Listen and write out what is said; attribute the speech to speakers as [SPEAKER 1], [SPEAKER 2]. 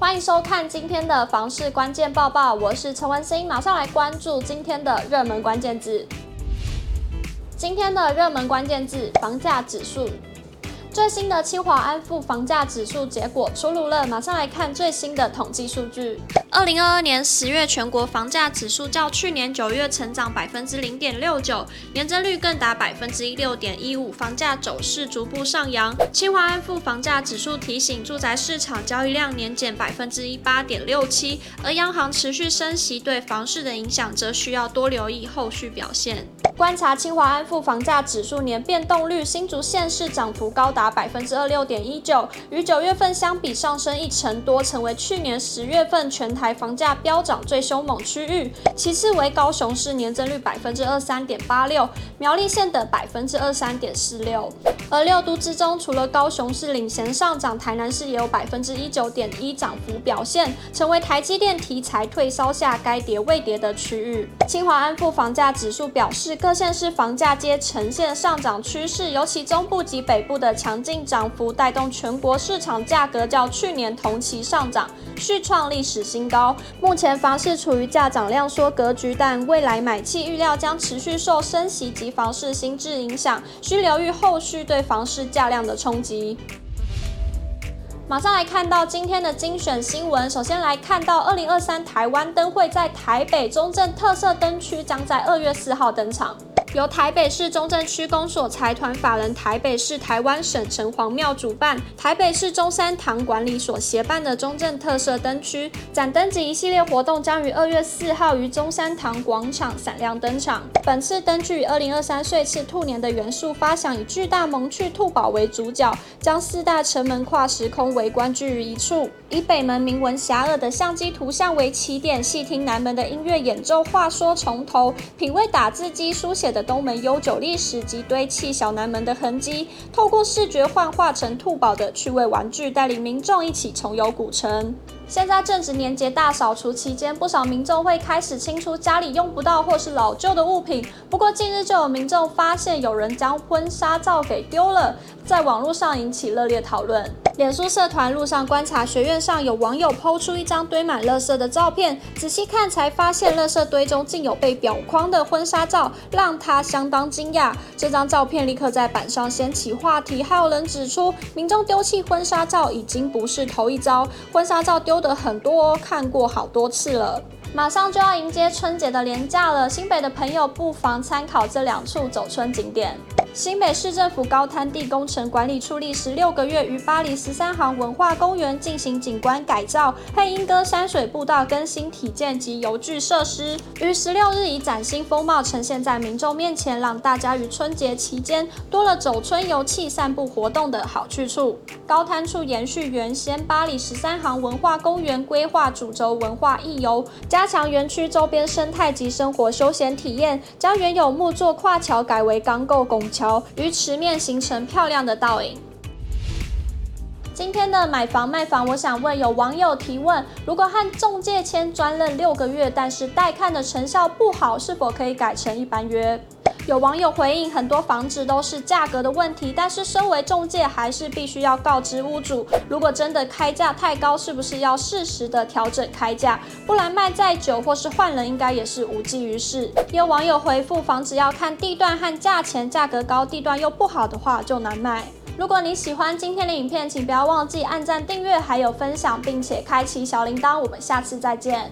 [SPEAKER 1] 欢迎收看今天的房市关键报报，我是陈文心，马上来关注今天的热门关键字。今天的热门关键字：房价指数。最新的清华安富房价指数结果出炉了，马上来看最新的统计数据。二零二二年十月全国房价指数较去年九月成长百分之零点六九，年增率更达百分之一六点一五，房价走势逐步上扬。清华安富房价指数提醒，住宅市场交易量年减百分之一八点六七，而央行持续升息对房市的影响，则需要多留意后续表现。观察清华安富房价指数年变动率，新竹县市涨幅高达百分之二六点一九，与九月份相比上升一成多，成为去年十月份全台房价飙涨最凶猛区域。其次为高雄市年增率百分之二三点八六，苗栗县的百分之二三点四六。而六都之中，除了高雄市领衔上涨，台南市也有百分之一九点一涨幅表现，成为台积电题材退烧下该跌未跌的区域。清华安富房价指数表示，各县市房价皆呈现上涨趋势，尤其中部及北部的强劲涨幅带动全国市场价格较去年同期上涨，续创历史新高。目前房市处于价涨量缩格局，但未来买气预料将持续受升息及房市新制影响，需留意后续对房市价量的冲击。马上来看到今天的精选新闻。首先来看到，二零二三台湾灯会在台北中正特色灯区将在二月四号登场。由台北市中正区公所财团法人台北市台湾省城隍庙主办，台北市中山堂管理所协办的中正特色灯区展灯及一系列活动，将于二月四号于中山堂广场闪亮登场。本次灯具以二零二三岁次兔年的元素发想，以巨大萌趣兔宝为主角，将四大城门跨时空围观聚于一处，以北门铭文遐迩的相机图像为起点，细听南门的音乐演奏，话说从头，品味打字机书写的。东门悠久历史及堆砌小南门的痕迹，透过视觉幻化成兔宝的趣味玩具，带领民众一起重游古城。现在正值年节大扫除期间，不少民众会开始清出家里用不到或是老旧的物品。不过近日就有民众发现有人将婚纱照给丢了，在网络上引起热烈讨论。脸书社团路上观察学院上有网友 PO 出一张堆满垃圾的照片，仔细看才发现垃圾堆中竟有被裱框的婚纱照，让他相当惊讶。这张照片立刻在板上掀起话题，还有人指出，民众丢弃婚纱照已经不是头一遭，婚纱照丢的很多，看过好多次了。马上就要迎接春节的连假了，新北的朋友不妨参考这两处走春景点。新北市政府高滩地工程管理处历时六个月，于巴黎十三行文化公园进行景观改造，配莺歌山水步道更新体建及游具设施，于十六日以崭新风貌呈现在民众面前，让大家于春节期间多了走春游憩、散步活动的好去处。高滩处延续原先巴黎十三行文化公园规划主轴文化艺游，加强园区周边生态及生活休闲体验，将原有木作跨桥改为钢构拱桥。于池面形成漂亮的倒影。今天的买房卖房，我想问有网友提问：如果和中介签专任六个月，但是带看的成效不好，是否可以改成一般约？有网友回应：很多房子都是价格的问题，但是身为中介，还是必须要告知屋主，如果真的开价太高，是不是要适时的调整开价？不然卖再久或是换人，应该也是无济于事。也有网友回复：房子要看地段和价钱，价格高，地段又不好的话，就难卖。如果你喜欢今天的影片，请不要忘记按赞、订阅，还有分享，并且开启小铃铛。我们下次再见。